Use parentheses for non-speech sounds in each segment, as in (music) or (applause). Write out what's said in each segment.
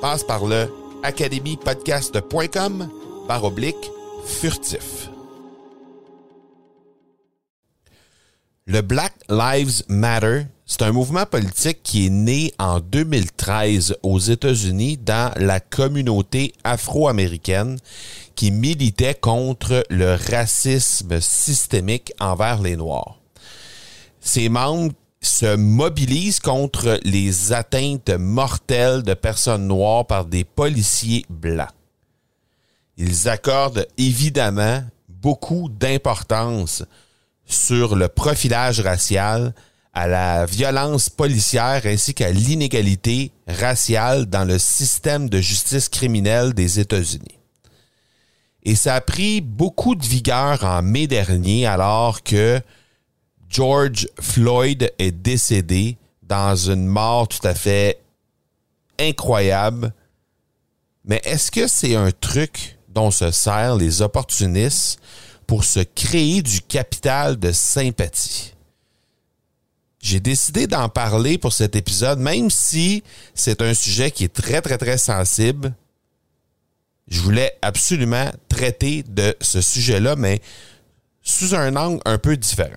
Passe par le academypodcast.com par oblique furtif. Le Black Lives Matter, c'est un mouvement politique qui est né en 2013 aux États-Unis dans la communauté afro-américaine qui militait contre le racisme systémique envers les Noirs. Ses membres se mobilisent contre les atteintes mortelles de personnes noires par des policiers blancs. Ils accordent évidemment beaucoup d'importance sur le profilage racial, à la violence policière ainsi qu'à l'inégalité raciale dans le système de justice criminelle des États-Unis. Et ça a pris beaucoup de vigueur en mai dernier alors que George Floyd est décédé dans une mort tout à fait incroyable. Mais est-ce que c'est un truc dont se servent les opportunistes pour se créer du capital de sympathie? J'ai décidé d'en parler pour cet épisode, même si c'est un sujet qui est très, très, très sensible. Je voulais absolument traiter de ce sujet-là, mais sous un angle un peu différent.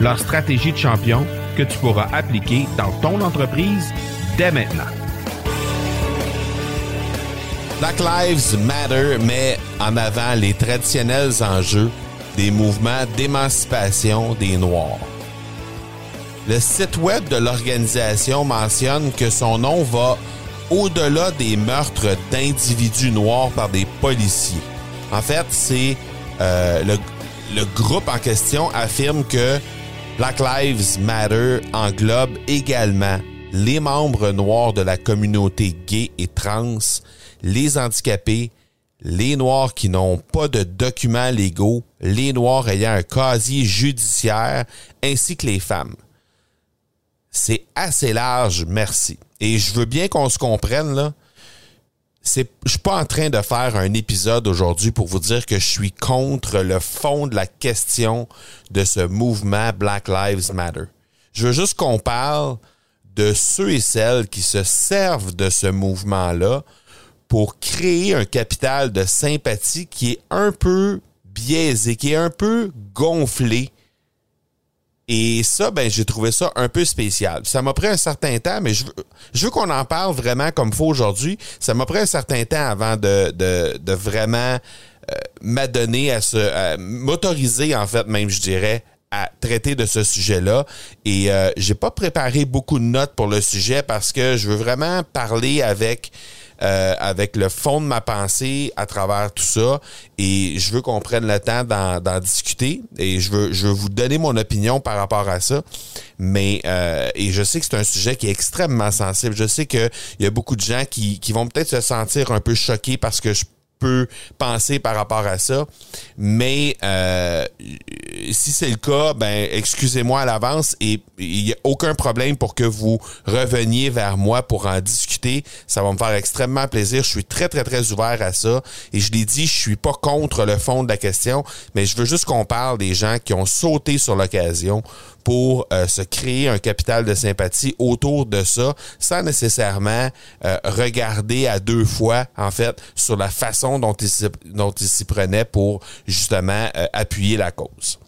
leur stratégie de champion que tu pourras appliquer dans ton entreprise dès maintenant. Black Lives Matter met en avant les traditionnels enjeux des mouvements d'émancipation des Noirs. Le site web de l'organisation mentionne que son nom va au-delà des meurtres d'individus noirs par des policiers. En fait, c'est euh, le, le groupe en question affirme que Black Lives Matter englobe également les membres noirs de la communauté gay et trans, les handicapés, les Noirs qui n'ont pas de documents légaux, les Noirs ayant un casier judiciaire, ainsi que les femmes. C'est assez large, merci. Et je veux bien qu'on se comprenne, là c'est, je suis pas en train de faire un épisode aujourd'hui pour vous dire que je suis contre le fond de la question de ce mouvement Black Lives Matter. Je veux juste qu'on parle de ceux et celles qui se servent de ce mouvement-là pour créer un capital de sympathie qui est un peu biaisé, qui est un peu gonflé et ça, ben, j'ai trouvé ça un peu spécial. Ça m'a pris un certain temps, mais je veux, je veux qu'on en parle vraiment comme faut aujourd'hui. Ça m'a pris un certain temps avant de, de, de vraiment euh, m'adonner à ce, m'autoriser en fait, même je dirais, à traiter de ce sujet-là. Et euh, j'ai pas préparé beaucoup de notes pour le sujet parce que je veux vraiment parler avec euh, avec le fond de ma pensée à travers tout ça. Et je veux qu'on prenne le temps d'en discuter. Et je veux, je veux vous donner mon opinion par rapport à ça. Mais euh, et je sais que c'est un sujet qui est extrêmement sensible. Je sais qu'il y a beaucoup de gens qui, qui vont peut-être se sentir un peu choqués parce que je peut penser par rapport à ça. Mais euh, si c'est le cas, ben excusez-moi à l'avance et il n'y a aucun problème pour que vous reveniez vers moi pour en discuter. Ça va me faire extrêmement plaisir. Je suis très, très, très ouvert à ça. Et je l'ai dit, je suis pas contre le fond de la question, mais je veux juste qu'on parle des gens qui ont sauté sur l'occasion pour euh, se créer un capital de sympathie autour de ça, sans nécessairement euh, regarder à deux fois, en fait, sur la façon dont ils s'y prenaient pour justement euh, appuyer la cause.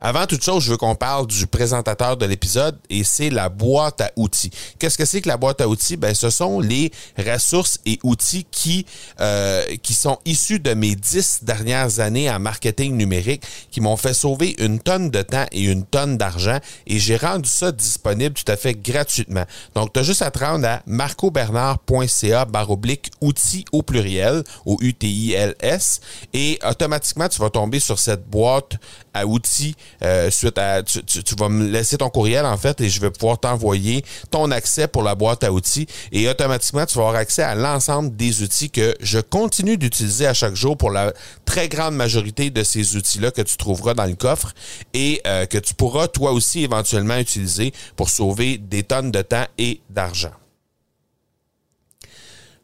Avant toute chose, je veux qu'on parle du présentateur de l'épisode et c'est la boîte à outils. Qu'est-ce que c'est que la boîte à outils? Ben, ce sont les ressources et outils qui, euh, qui sont issus de mes dix dernières années en marketing numérique qui m'ont fait sauver une tonne de temps et une tonne d'argent et j'ai rendu ça disponible tout à fait gratuitement. Donc, tu as juste à te rendre à marcobernard.ca baroblique outils au pluriel, au U-T-I-L-S et automatiquement, tu vas tomber sur cette boîte à outils euh, suite à tu, vas me laisser ton courriel en fait et je vais pouvoir t'envoyer ton accès pour la boîte à outils et automatiquement tu vas avoir accès à l'ensemble des outils que je continue d'utiliser à chaque jour pour la très grande majorité de ces outils-là que tu trouveras dans le coffre et euh, que tu pourras toi aussi éventuellement utiliser pour sauver des tonnes de temps et d'argent.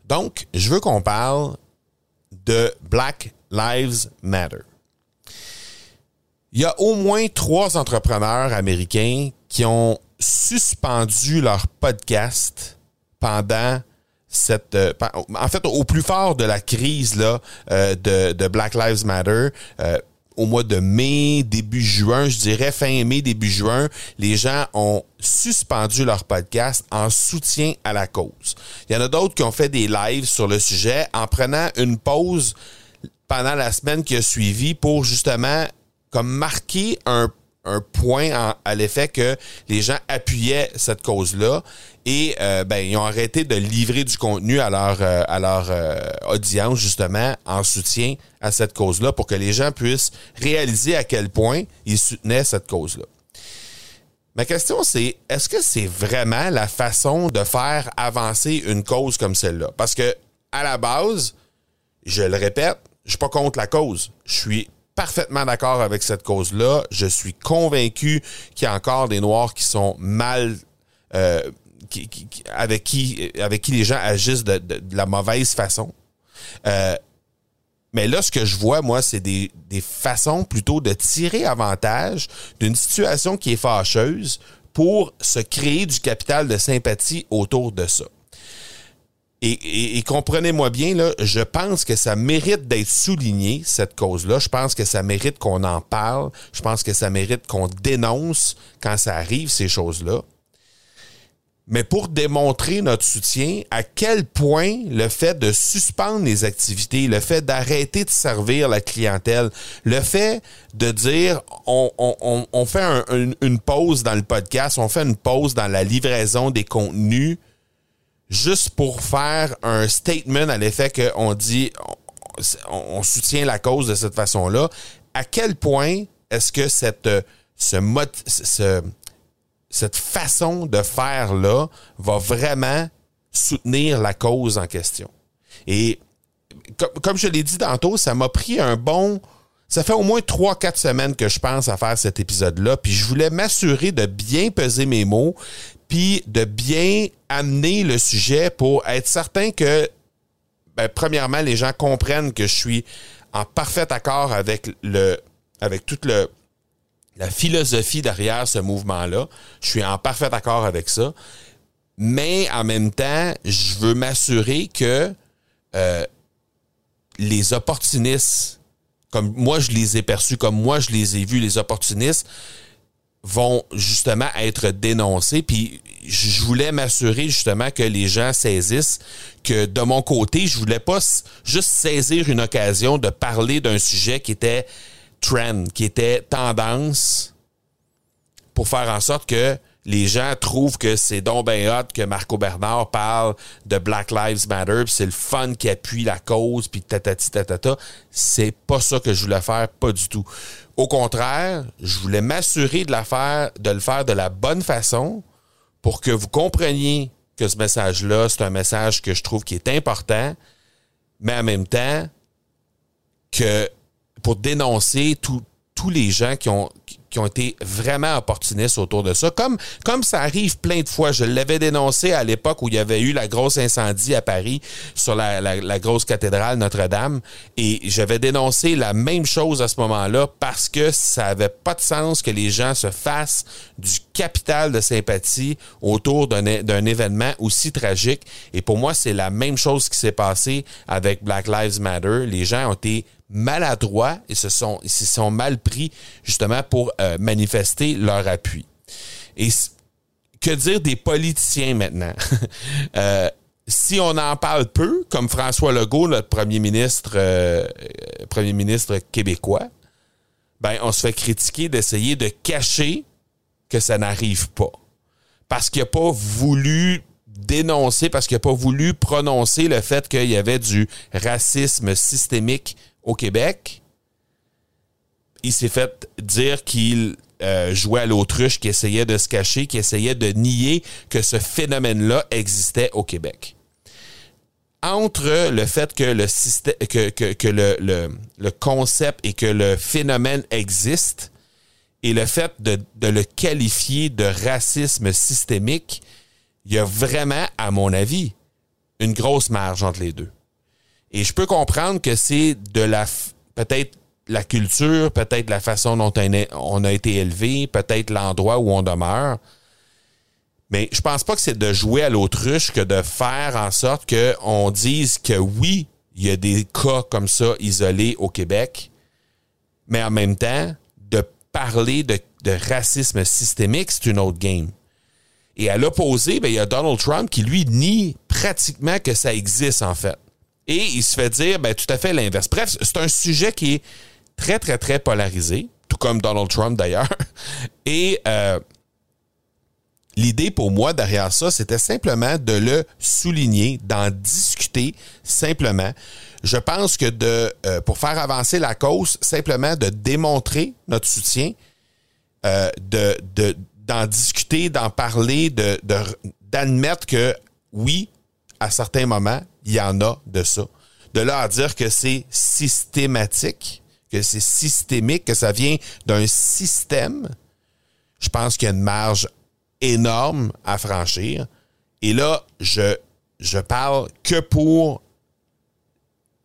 Donc, je veux qu'on parle de Black Lives Matter. Il y a au moins trois entrepreneurs américains qui ont suspendu leur podcast pendant cette euh, en fait au plus fort de la crise là euh, de, Black Lives Matter euh, au mois de mai, début juin, je dirais fin mai, début juin, les gens ont suspendu leur podcast en soutien à la cause. Il y en a d'autres qui ont fait des lives sur le sujet en prenant une pause pendant la semaine qui a suivi pour justement comme marqué un, point à l'effet que les gens appuyaient cette cause-là et euh, ben, ils ont arrêté de livrer du contenu à leur, euh, à leur euh, audience justement en soutien à cette cause-là pour que les gens puissent réaliser à quel point ils soutenaient cette cause-là. Ma question c'est, est-ce que c'est vraiment la façon de faire avancer une cause comme celle-là? Parce que, à la base, je le répète, je suis pas contre la cause. Je suis parfaitement d'accord avec cette cause-là. Je suis convaincu qu'il y a encore des Noirs qui sont mal... Euh, avec, qui, avec qui les gens agissent de, la mauvaise façon. Euh, mais là, ce que je vois, moi, c'est des, des façons plutôt de tirer avantage d'une situation qui est fâcheuse pour se créer du capital de sympathie autour de ça. Et, comprenez-moi bien, là, je pense que ça mérite d'être souligné, cette cause-là. Je pense que ça mérite qu'on en parle. Je pense que ça mérite qu'on dénonce quand ça arrive, ces choses-là. Mais pour démontrer notre soutien, à quel point le fait de suspendre les activités, le fait d'arrêter de servir la clientèle, le fait de dire on, fait une pause dans le podcast, on fait une pause dans la livraison des contenus, juste pour faire un statement à l'effet qu'on dit on, soutient la cause de cette façon-là, à quel point est-ce que cette, ce, ce, cette façon de faire-là va vraiment soutenir la cause en question? Et comme, je l'ai dit tantôt, ça m'a pris un bon... Ça fait au moins 3-4 semaines que je pense à faire cet épisode-là, puis je voulais m'assurer de bien peser mes mots, de bien amener le sujet pour être certain que, ben, premièrement, les gens comprennent que je suis en parfait accord avec le, toute la philosophie derrière ce mouvement-là. Je suis en parfait accord avec ça. Mais en même temps, je veux m'assurer que euh, les opportunistes, comme moi je les ai perçus, comme moi je les ai vus, les opportunistes, vont justement être dénoncés. Puis je voulais m'assurer justement que les gens saisissent que de mon côté, je voulais pas juste saisir une occasion de parler d'un sujet qui était trend, qui était tendance pour faire en sorte que les gens trouvent que c'est donc ben hot que Marco Bernard parle de Black Lives Matter, c'est le fun qui appuie la cause, puis tatati tatata. C'est pas ça que je voulais faire, pas du tout. Au contraire, je voulais m'assurer de, de le faire de la bonne façon pour que vous compreniez que ce message-là, c'est un message que je trouve qui est important, mais en même temps que pour dénoncer tous les gens qui ont, qui ont été vraiment opportunistes autour de ça. Comme, comme ça arrive plein de fois. Je l'avais dénoncé à l'époque où il y avait eu la grosse incendie à Paris sur la, la, grosse cathédrale Notre-Dame. Et j'avais dénoncé la même chose à ce moment-là parce que ça avait pas de sens que les gens se fassent du capital de sympathie autour d'un événement aussi tragique. Et pour moi, c'est la même chose qui s'est passé avec Black Lives Matter. Les gens ont été maladroits et se sont, se sont mal pris justement pour euh, manifester leur appui. Et que dire des politiciens maintenant? (laughs) Euh, si on en parle peu, comme François Legault, notre premier ministre, euh, premier ministre québécois, ben, on se fait critiquer d'essayer de cacher que ça n'arrive pas. Parce qu'il n'a pas voulu dénoncer, parce qu'il n'a pas voulu prononcer le fait qu'il y avait du racisme systémique au Québec, il s'est fait dire qu'il euh, jouait à l'autruche, qu'il essayait de se cacher, qu'il essayait de nier que ce phénomène-là existait au Québec. Entre le fait que le, système, que, que, le, le, concept et que le phénomène existe et le fait de, de le qualifier de racisme systémique, il y a vraiment, à mon avis, une grosse marge entre les deux. Et je peux comprendre que c'est de la peut-être la culture, peut-être la façon dont on a été élevé, peut-être l'endroit où on demeure. Mais je pense pas que c'est de jouer à l'autruche que de faire en sorte qu'on dise que oui, il y a des cas comme ça isolés au Québec, mais en même temps, de parler de, racisme systémique, c'est une autre game. Et à l'opposé, ben, il y a Donald Trump qui, lui, nie pratiquement que ça existe, en fait. Et il se fait dire ben, tout à fait l'inverse. Bref, c'est un sujet qui est très, très, très polarisé, tout comme Donald Trump d'ailleurs. (laughs) Et euh, l'idée pour moi derrière ça, c'était simplement de le souligner, d'en discuter simplement. Je pense que de, euh, pour faire avancer la cause, simplement de démontrer notre soutien, euh, de, d'en discuter, d'en parler, de, d'admettre que oui, à certains moments, il y en a de ça. De là à dire que c'est systématique, que c'est systémique, que ça vient d'un système, je pense qu'il y a une marge énorme à franchir. Et là, je, je parle que pour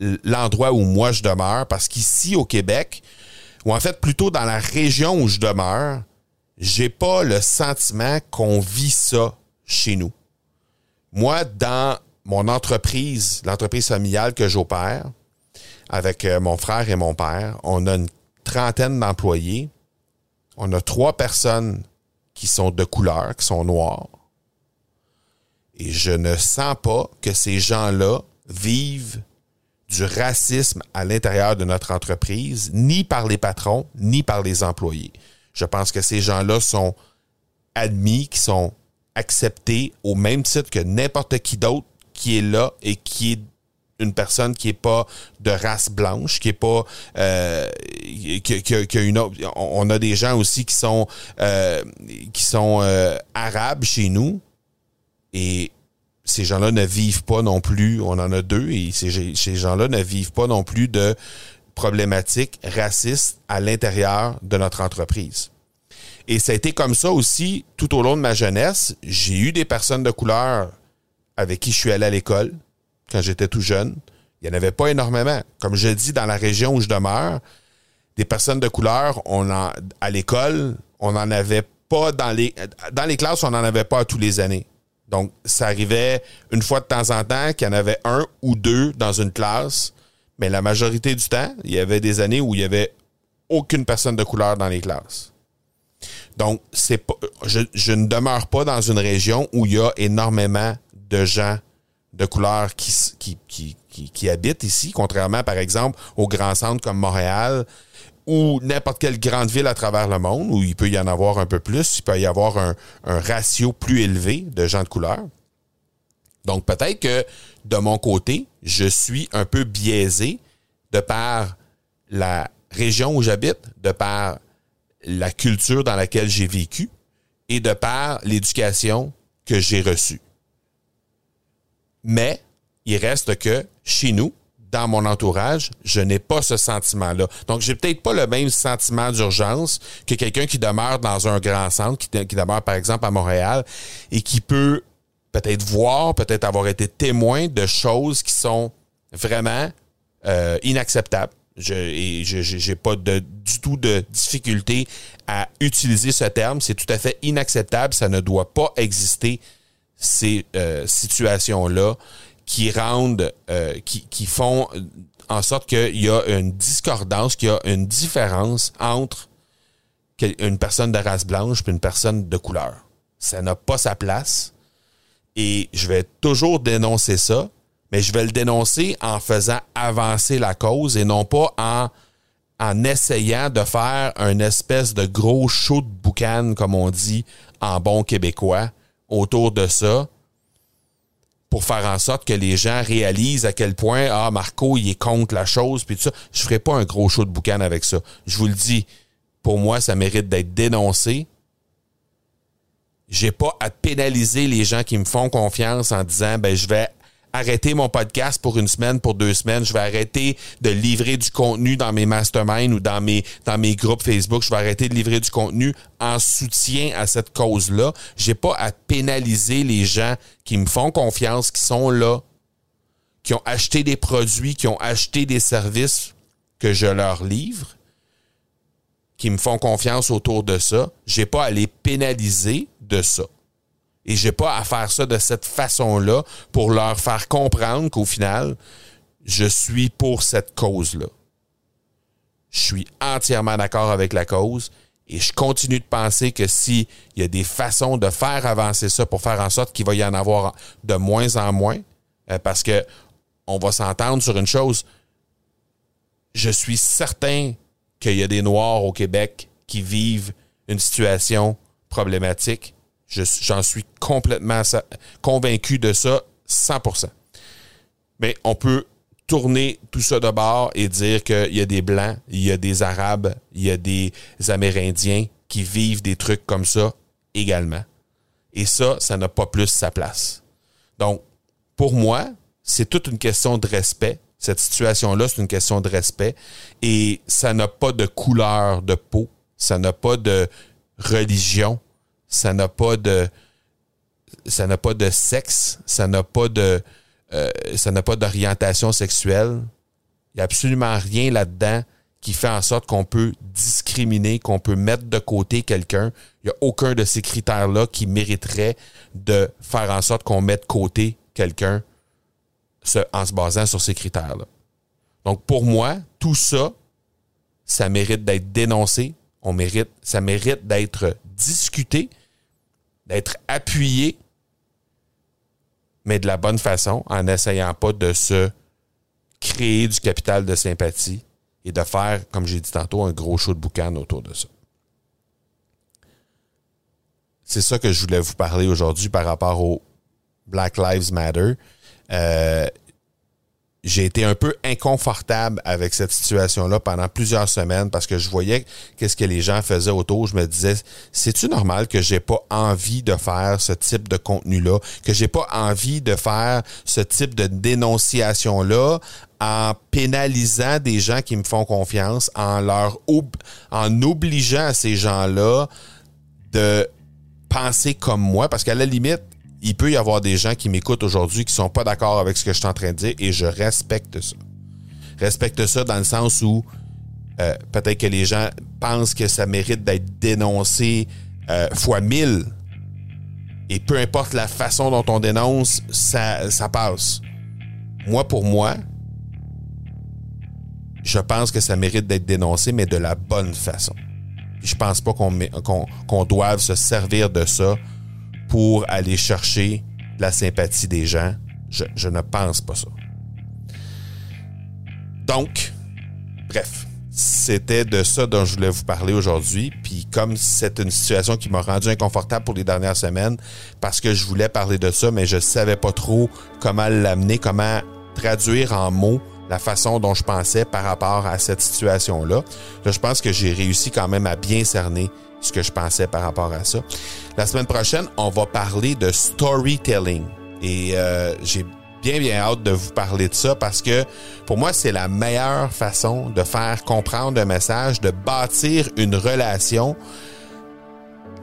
l'endroit où moi je demeure, parce qu'ici au Québec, ou en fait plutôt dans la région où je demeure, j'ai pas le sentiment qu'on vit ça chez nous. Moi, dans mon entreprise, l'entreprise familiale que j'opère, avec euh, mon frère et mon père, on a une trentaine d'employés. On a trois personnes qui sont de couleur, qui sont noires. Et je ne sens pas que ces gens-là vivent du racisme à l'intérieur de notre entreprise, ni par les patrons, ni par les employés. Je pense que ces gens-là sont admis, qui sont acceptés au même titre que n'importe qui d'autre qui est là et qui est une personne qui est pas de race blanche, qui est pas euh, qui, une autre. On a des gens aussi qui sont euh, qui sont euh, arabes chez nous et ces gens-là ne vivent pas non plus. On en a deux et ces gens-là ne vivent pas non plus de problématiques racistes à l'intérieur de notre entreprise. Et ça a été comme ça aussi tout au long de ma jeunesse. J'ai eu des personnes de couleur avec qui je suis allé à l'école quand j'étais tout jeune. Il n'y en avait pas énormément. Comme je dis, dans la région où je demeure, des personnes de couleur, on à l'école, on n'en avait pas dans les, dans les classes, on n'en avait pas tous les années. Donc, ça arrivait une fois de temps en temps qu'il y en avait un ou deux dans une classe, mais la majorité du temps, il y avait des années où il n'y avait aucune personne de couleur dans les classes. Donc, c'est je, je ne demeure pas dans une région où il y a énormément de gens de couleur qui, qui, qui, qui, habitent ici, contrairement, par exemple, aux grands centres comme Montréal, ou n'importe quelle grande ville à travers le monde, où il peut y en avoir un peu plus, il peut y avoir un, ratio plus élevé de gens de couleur. Donc peut-être que de mon côté, je suis un peu biaisé de par la région où j'habite, de par la culture dans laquelle j'ai vécu et de par l'éducation que j'ai reçue. Mais il reste que chez nous, dans mon entourage, je n'ai pas ce sentiment-là. Donc, j'ai peut-être pas le même sentiment d'urgence que quelqu'un qui demeure dans un grand centre, qui, demeure par exemple à Montréal, et qui peut peut-être voir, peut-être avoir été témoin de choses qui sont vraiment euh, inacceptables. Je n'ai pas de, du tout de difficulté à utiliser ce terme. C'est tout à fait inacceptable. Ça ne doit pas exister, ces euh, situations-là qui rendent, euh, qui, qui, font en sorte qu'il y a une discordance, qu'il y a une différence entre une personne de race blanche et une personne de couleur. Ça n'a pas sa place. Et je vais toujours dénoncer ça, mais je vais le dénoncer en faisant avancer la cause et non pas en, en essayant de faire un espèce de gros show de boucan, comme on dit en bon québécois, autour de ça pour faire en sorte que les gens réalisent à quel point ah Marco il est contre la chose puis tout ça. Je ferai pas un gros show de boucan avec ça. Je vous le dis, pour moi ça mérite d'être dénoncé. J'ai pas à pénaliser les gens qui me font confiance en disant ben je vais arrêter mon podcast pour une semaine, pour deux semaines. Je vais arrêter de livrer du contenu dans mes masterminds ou dans mes, dans mes groupes Facebook. Je vais arrêter de livrer du contenu en soutien à cette cause-là. J'ai pas à pénaliser les gens qui me font confiance, qui sont là, qui ont acheté des produits, qui ont acheté des services que je leur livre, qui me font confiance autour de ça. J'ai pas à les pénaliser de ça. Et j'ai pas à faire ça de cette façon-là pour leur faire comprendre qu'au final, je suis pour cette cause-là. Je suis entièrement d'accord avec la cause et je continue de penser que s'il y a des façons de faire avancer ça pour faire en sorte qu'il va y en avoir de moins en moins, euh, parce que on va s'entendre sur une chose, je suis certain qu'il y a des Noirs au Québec qui vivent une situation problématique J'en suis complètement convaincu de ça, 100%. Mais on peut tourner tout ça de bord et dire qu'il y a des Blancs, il y a des Arabes, il y a des Amérindiens qui vivent des trucs comme ça également. Et ça, ça n'a pas plus sa place. Donc, pour moi, c'est toute une question de respect. Cette situation-là, c'est une question de respect. Et ça n'a pas de couleur de peau. Ça n'a pas de religion ça n'a pas de ça n'a pas de sexe, ça n'a pas de euh, ça n'a pas d'orientation sexuelle. Il n'y a absolument rien là-dedans qui fait en sorte qu'on peut discriminer, qu'on peut mettre de côté quelqu'un. Il n'y a aucun de ces critères-là qui mériterait de faire en sorte qu'on mette de côté quelqu'un en se basant sur ces critères-là. Donc pour moi, tout ça, ça mérite d'être dénoncé, on mérite, ça mérite d'être discuté, d'être appuyé, mais de la bonne façon, en n'essayant pas de se créer du capital de sympathie et de faire, comme j'ai dit tantôt, un gros show de boucan autour de ça. C'est ça que je voulais vous parler aujourd'hui par rapport au Black Lives Matter. Euh, j'ai été un peu inconfortable avec cette situation-là pendant plusieurs semaines parce que je voyais qu'est-ce que les gens faisaient autour. Je me disais, c'est-tu normal que j'ai pas envie de faire ce type de contenu-là, que j'ai pas envie de faire ce type de dénonciation-là en pénalisant des gens qui me font confiance, en leur en obligeant à ces gens-là de penser comme moi, parce qu'à la limite, il peut y avoir des gens qui m'écoutent aujourd'hui qui sont pas d'accord avec ce que je suis en train de dire et je respecte ça. Respecte ça dans le sens où euh, peut-être que les gens pensent que ça mérite d'être dénoncé euh, fois mille. Et peu importe la façon dont on dénonce, ça, passe. Moi, pour moi, je pense que ça mérite d'être dénoncé, mais de la bonne façon. Je pense pas qu'on qu'on doive se servir de ça pour aller chercher la sympathie des gens. Je, ne pense pas ça. Donc, bref, c'était de ça dont je voulais vous parler aujourd'hui. Puis comme c'est une situation qui m'a rendu inconfortable pour les dernières semaines, parce que je voulais parler de ça, mais je savais pas trop comment l'amener, comment traduire en mots la façon dont je pensais par rapport à cette situation-là. Là, je pense que j'ai réussi quand même à bien cerner ce que je pensais par rapport à ça. La semaine prochaine, on va parler de storytelling. Et euh, j'ai bien, bien hâte de vous parler de ça parce que pour moi, c'est la meilleure façon de faire comprendre un message, de bâtir une relation.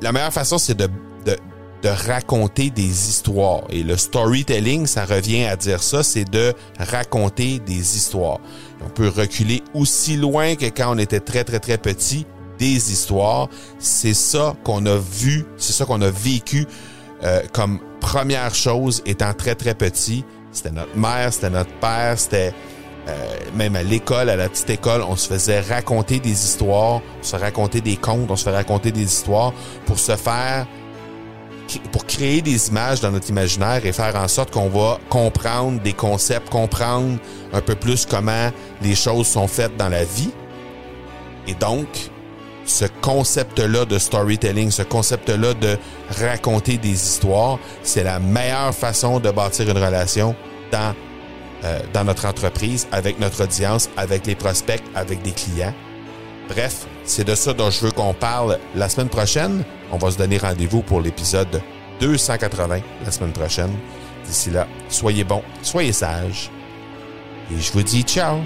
La meilleure façon, c'est de, de, de raconter des histoires. Et le storytelling, ça revient à dire ça, c'est de raconter des histoires. On peut reculer aussi loin que quand on était très, très, très petit, des histoires. C'est ça qu'on a vu, c'est ça qu'on a vécu euh, comme première chose étant très, très petit. C'était notre mère, c'était notre père, c'était euh, même à l'école, à la petite école, on se faisait raconter des histoires, on se racontait des contes, on se fait raconter des histoires pour se faire pour créer des images dans notre imaginaire et faire en sorte qu'on va comprendre des concepts, comprendre un peu plus comment les choses sont faites dans la vie. Et donc, ce concept-là de storytelling, ce concept-là de raconter des histoires, c'est la meilleure façon de bâtir une relation dans, euh, dans notre entreprise, avec notre audience, avec les prospects, avec des clients. Bref, c'est de ça dont je veux qu'on parle la semaine prochaine. On va se donner rendez-vous pour l'épisode 280 la semaine prochaine. D'ici là, soyez bons, soyez sages. Et je vous dis ciao!